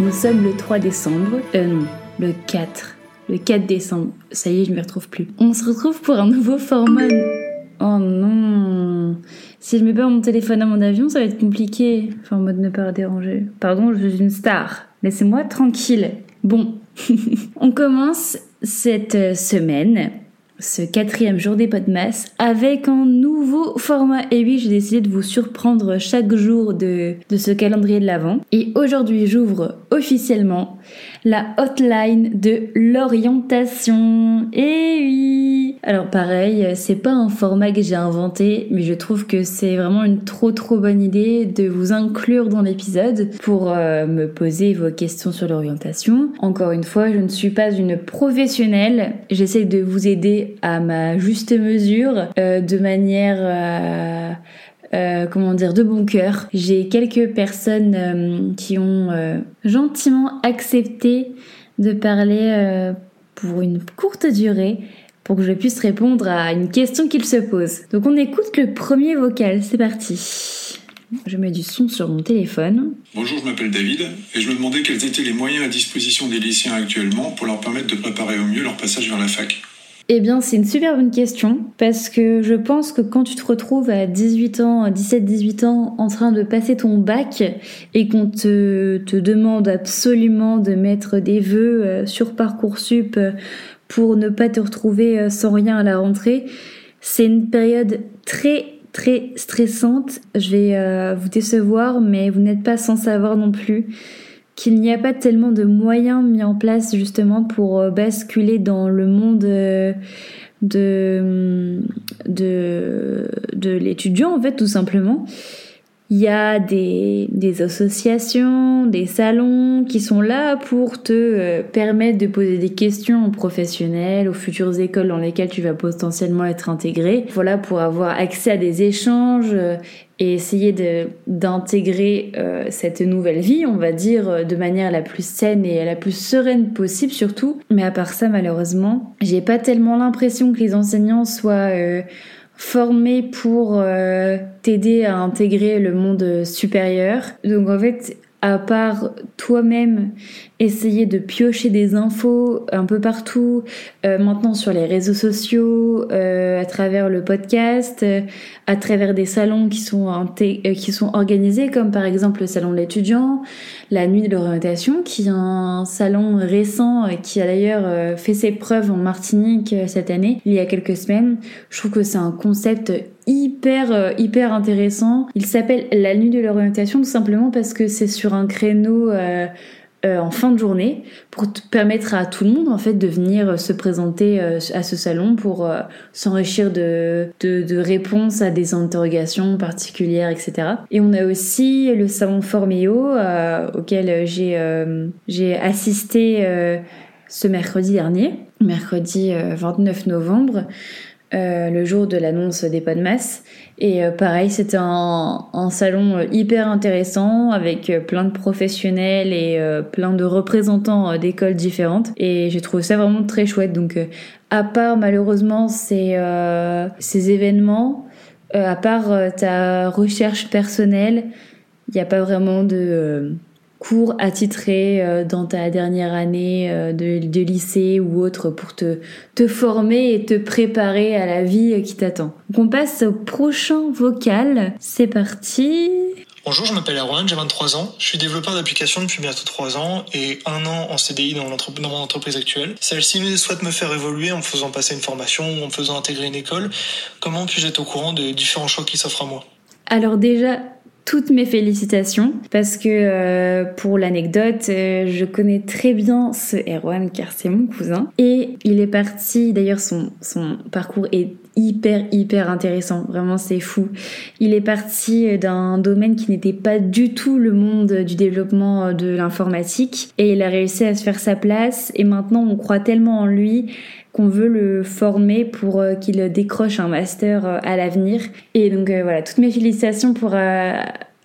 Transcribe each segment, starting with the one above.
Nous sommes le 3 décembre. Euh, non, le 4. Le 4 décembre. Ça y est, je me retrouve plus. On se retrouve pour un nouveau format. Oh non. Si je mets pas mon téléphone à mon avion, ça va être compliqué. Enfin, en mode ne pas déranger. Pardon, je suis une star. Laissez-moi tranquille. Bon. on commence cette euh, semaine ce quatrième jour des Podmas avec un nouveau format. Et oui, j'ai décidé de vous surprendre chaque jour de, de ce calendrier de l'Avent. Et aujourd'hui, j'ouvre officiellement la hotline de l'orientation. Et oui Alors pareil, c'est pas un format que j'ai inventé, mais je trouve que c'est vraiment une trop trop bonne idée de vous inclure dans l'épisode pour euh, me poser vos questions sur l'orientation. Encore une fois, je ne suis pas une professionnelle, j'essaie de vous aider à ma juste mesure, euh, de manière... Euh, euh, comment dire, de bon cœur. J'ai quelques personnes qui ont gentiment accepté de parler pour une courte durée pour que je puisse répondre à une question qu'ils se posent. Donc on écoute le premier vocal, c'est parti. Je mets du son sur mon téléphone. Bonjour, je m'appelle David et je me demandais quels étaient les moyens à disposition des lycéens actuellement pour leur permettre de préparer au mieux leur passage vers la fac. Eh bien, c'est une super bonne question parce que je pense que quand tu te retrouves à 18 ans, 17-18 ans en train de passer ton bac et qu'on te, demande absolument de mettre des vœux euh, sur Parcoursup euh, pour ne pas te retrouver euh, sans rien à la rentrée, c'est une période très très stressante. Je vais vous décevoir, mais vous n'êtes pas sans savoir non plus qu'il n'y a pas tellement de moyens mis en place justement pour euh, basculer dans le monde euh, de, de, de l'étudiant en fait tout simplement. Il y a des, des, associations, des salons qui sont là pour te euh, permettre de poser des questions aux professionnels, aux futures écoles dans lesquelles tu vas potentiellement être intégré. Voilà, pour avoir accès à des échanges euh, et essayer d'intégrer euh, cette nouvelle vie, on va dire, de manière la plus saine et la plus sereine possible surtout. Mais à part ça, malheureusement, j'ai pas tellement l'impression que les enseignants soient formé pour euh, t'aider à intégrer le monde supérieur. Donc en fait, à part toi-même essayer de piocher des infos un peu partout, euh, maintenant sur les réseaux sociaux, euh, à travers le podcast, euh, à travers des salons qui sont, euh, qui sont organisés, comme par exemple le salon de l'étudiant, la nuit de l'orientation, qui est un salon récent euh, qui a d'ailleurs fait ses preuves en Martinique cette année, il y a quelques semaines. Je trouve que c'est un concept hyper hyper intéressant. Il s'appelle la nuit de l'orientation tout simplement parce que c'est sur un créneau euh, euh, en fin de journée pour permettre à tout le monde en fait de venir se présenter euh, à ce salon pour euh, s'enrichir de, de, de, réponses à des interrogations particulières etc et on a aussi le salon Forméo auquel j'ai j'ai assisté ce mercredi dernier mercredi 29 novembre euh, le jour de l'annonce des pas de masse. Et euh, pareil, c'était un, un, salon euh, hyper intéressant avec plein de professionnels et plein de représentants d'écoles différentes. Et j'ai trouvé ça vraiment très chouette. Donc, à part malheureusement ces, ces événements, à part ta recherche personnelle, il n'y a pas vraiment de cours attitrés euh, dans ta dernière année euh, de, de, lycée ou autre pour te, te former et te préparer à la vie qui t'attend. Donc on passe au prochain vocal. C'est parti. Bonjour, je m'appelle Erwan, j'ai 23 ans. Je suis développeur d'applications depuis bientôt 3 ans et un an en CDI dans, dans mon entreprise actuelle. Celle-ci souhaite me faire évoluer en me faisant passer une formation ou en me faisant intégrer une école. Comment puis-je être au courant de différents choix qui s'offrent à moi? Alors déjà, toutes mes félicitations parce que euh, pour l'anecdote, euh, je connais très bien ce Erwan car c'est mon cousin et il est parti, d'ailleurs son, son parcours est hyper hyper intéressant, vraiment c'est fou. Il est parti d'un domaine qui n'était pas du tout le monde du développement de l'informatique et il a réussi à se faire sa place et maintenant on croit tellement en lui qu'on veut le former pour euh, qu'il décroche un master euh, à l'avenir. Et donc euh, voilà, toutes mes félicitations pour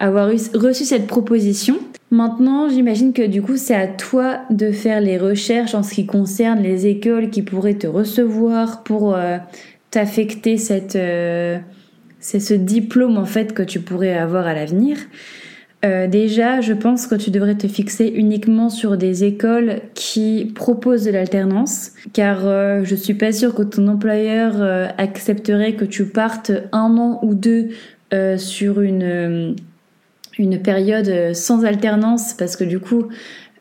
avoir reçu cette proposition. Maintenant, j'imagine que du coup, c'est à toi de faire les recherches en ce qui concerne les écoles qui pourraient te recevoir pour t'affecter cette c'est ce diplôme en fait que tu pourrais avoir à l'avenir. Euh, déjà, je pense que tu devrais te fixer uniquement sur des écoles qui proposent de l'alternance, car euh, je suis pas sûre que ton employeur euh, accepterait que tu partes un an ou deux sur une, une période sans alternance, parce que du coup,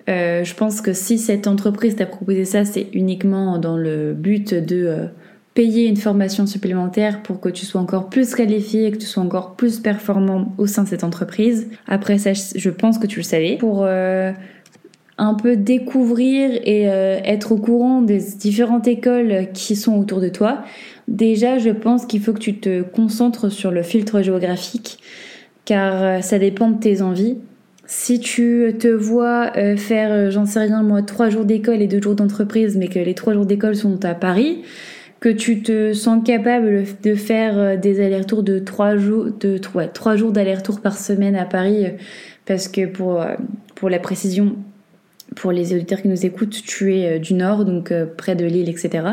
je pense que si cette entreprise t'a proposé ça, c'est uniquement dans le but de payer une formation supplémentaire pour que tu sois encore plus qualifié et que tu sois encore plus performant au sein de cette entreprise. Après ça, je pense que tu le savais. Pour euh, un peu découvrir et euh, être au courant des différentes écoles qui sont autour de toi, déjà, je pense qu'il faut que tu te concentres sur le filtre géographique, car euh, ça dépend de tes envies. Si tu te vois faire, j'en sais rien moi, trois jours d'école et deux jours d'entreprise, mais que les trois jours d'école sont à Paris, que tu te sens capable de faire euh, des allers-retours de trois jours, de trois jours par semaine à Paris, euh, parce que pour, euh, pour la précision, pour les auditeurs qui nous écoutent, tu es du nord, donc près de Lille, etc.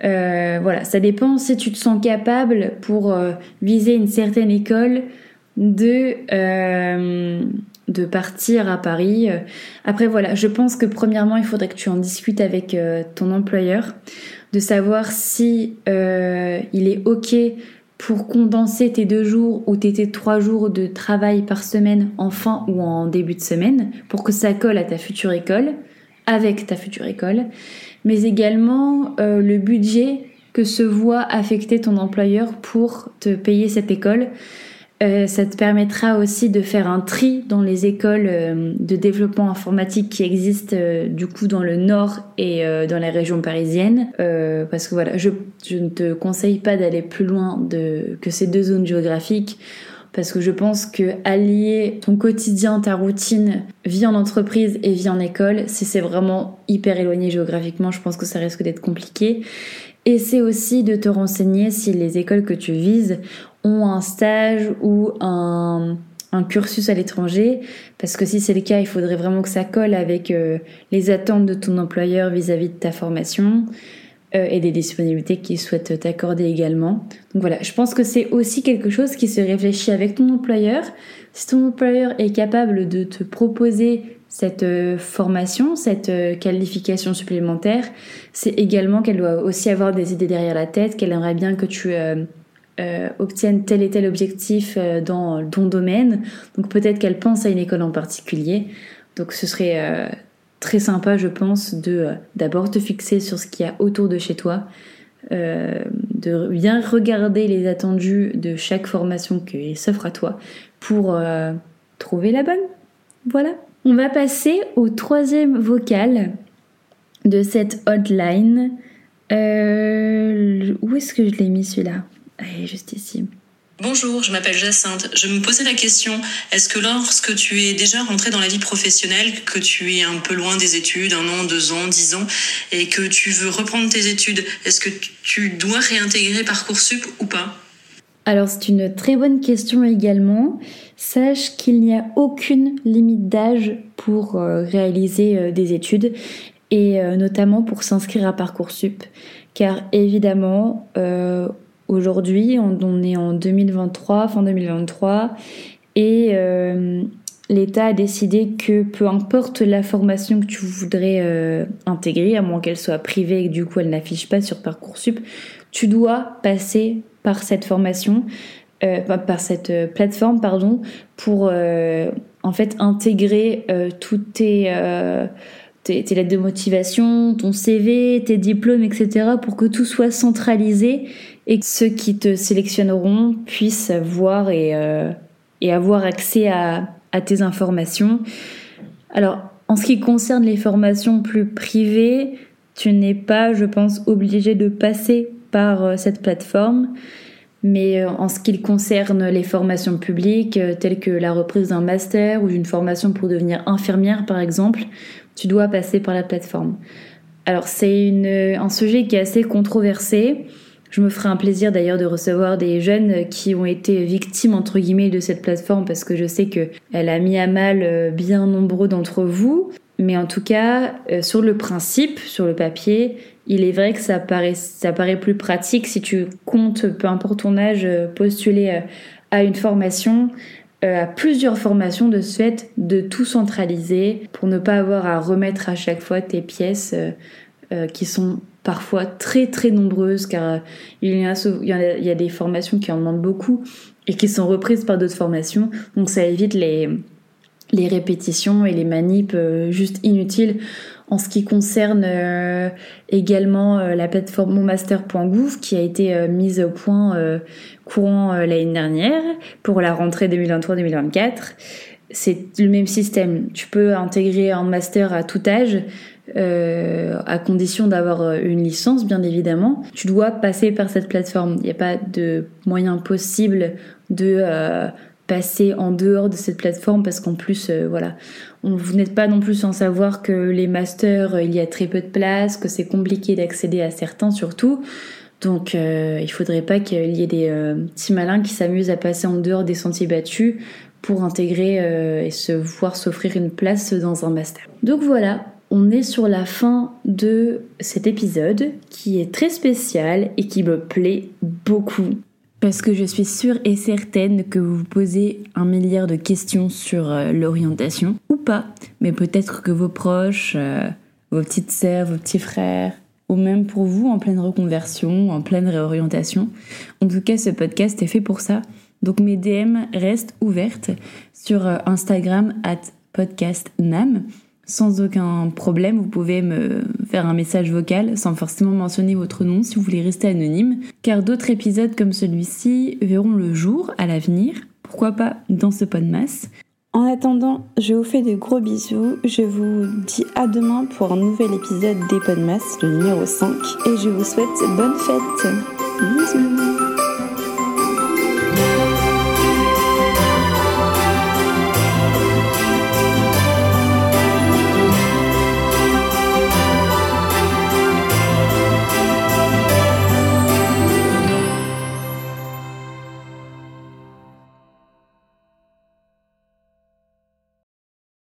Voilà, ça dépend si tu te sens capable pour viser une certaine école de de partir à Paris. Après voilà, je pense que premièrement il faudrait que tu en discutes avec ton employeur de savoir si euh, il est ok pour condenser tes deux jours ou tes, trois jours de travail par semaine en fin ou en début de semaine pour que ça colle à ta future école, avec ta future école, mais également euh, le budget que se voit affecter ton employeur pour te payer cette école. Euh, ça te permettra aussi de faire un tri dans les écoles euh, de développement informatique qui existent euh, du coup dans le nord et dans les régions parisiennes. parce que voilà, je, ne te conseille pas d'aller plus loin que ces deux zones géographiques. Parce que je pense que allier ton quotidien, ta routine, vie en entreprise et vie en école, si c'est vraiment hyper éloigné géographiquement, je pense que ça risque d'être compliqué. Et c'est aussi de te renseigner si les écoles que tu vises ont un stage ou un, cursus à l'étranger, parce que si c'est le cas, il faudrait vraiment que ça colle avec euh, les attentes de ton employeur vis-à-vis de ta formation euh, et des disponibilités qu'il souhaite t'accorder également. Donc voilà, je pense que c'est aussi quelque chose qui se réfléchit avec ton employeur. Si ton employeur est capable de te proposer cette euh, formation, cette qualification supplémentaire, c'est également qu'elle doit aussi avoir des idées derrière la tête, qu'elle aimerait bien que tu euh, obtiennent tel et tel objectif euh, dans ton domaine. Donc peut-être qu'elle pense à une école en particulier. Donc ce serait euh, très sympa, je pense, de d'abord te fixer sur ce qu'il y a autour de chez toi, de bien regarder les attendus de chaque formation qui s'offre à toi pour trouver la bonne. Voilà. On va passer au troisième vocal de cette hotline. où est-ce que je l'ai mis celui-là? Elle est juste ici. Bonjour, je m'appelle Jacinthe. Je me posais la question, est-ce que lorsque tu es déjà rentré dans la vie professionnelle, que tu es un peu loin des études, un an, deux ans, dix ans, et que tu veux reprendre tes études, est-ce que tu dois réintégrer Parcoursup ou pas? Alors c'est une très bonne question également. Sache qu'il n'y a aucune limite d'âge pour euh, réaliser euh, des études, et euh, notamment pour s'inscrire à Parcoursup. Car évidemment, Aujourd'hui, on, est en 2023, fin 2023, et euh, l'État a décidé que peu importe la formation que tu voudrais euh, intégrer, à moins qu'elle soit privée et que du coup elle n'affiche pas sur Parcoursup, tu dois passer par cette formation, euh, par cette plateforme, pardon, pour en fait intégrer toutes tes tes, lettres de motivation, ton CV, tes diplômes, etc., pour que tout soit centralisé et que ceux qui te sélectionneront puissent voir et, euh, et avoir accès à, à, tes informations. Alors, en ce qui concerne les formations plus privées, tu n'es pas, je pense, obligé de passer par euh, cette plateforme. Mais euh, en ce qui concerne les formations publiques, telles que la reprise d'un master ou d'une formation pour devenir infirmière, par exemple, tu dois passer par la plateforme. Alors c'est un sujet qui est assez controversé. Je me ferai un plaisir d'ailleurs de recevoir des jeunes qui ont été victimes entre guillemets de cette plateforme parce que je sais que elle a mis à mal euh, bien nombreux d'entre vous. Mais en tout cas, euh, sur le principe, sur le papier, il est vrai que ça paraît, ça paraît plus pratique si tu comptes, peu importe ton âge, euh, postuler à une formation à plusieurs formations de ce fait de tout centraliser pour ne pas avoir à remettre à chaque fois tes pièces qui sont parfois très très nombreuses car il y, a, il y a des formations qui en demandent beaucoup et qui sont reprises par d'autres formations. Donc ça évite les, les répétitions et les manips euh, juste inutiles. En ce qui concerne euh, également euh, la plateforme monmaster.gouv qui a été mise au point courant l'année dernière pour la rentrée 2023-2024, c'est le même système. Tu peux intégrer un master à tout âge, euh, à condition d'avoir euh, une licence, bien évidemment. Tu dois passer par cette plateforme. Il n'y a pas de moyen possible de euh, passer en dehors de cette plateforme parce qu'en plus, voilà, vous n'êtes pas non plus sans savoir que les masters, il y a très peu de place, que c'est compliqué d'accéder à certains surtout. Donc euh, il faudrait pas qu'il y ait des petits malins qui s'amusent à passer en dehors des sentiers battus pour intégrer et se voir s'offrir une place dans un master. Donc voilà, on est sur la fin de cet épisode qui est très spécial et qui me plaît beaucoup. Parce que je suis sûre et certaine que vous vous posez un milliard de questions sur euh, l'orientation, ou pas, mais peut-être que vos proches, euh, vos petites sœurs, vos petits frères, ou même pour vous en pleine reconversion, en pleine réorientation. En tout cas, ce podcast est fait pour ça. Donc mes DM restent ouvertes sur euh, Instagram at podcastnam sans aucun problème. Vous pouvez me faire un message vocal sans forcément mentionner votre nom si vous voulez rester anonyme, car d'autres épisodes comme celui-ci verront le jour à l'avenir. Pourquoi pas dans ce masse En attendant, je vous fais de gros bisous. Je vous dis à demain pour un nouvel épisode des Podmas, le numéro 5. Et je vous souhaite bonne fête. Bisous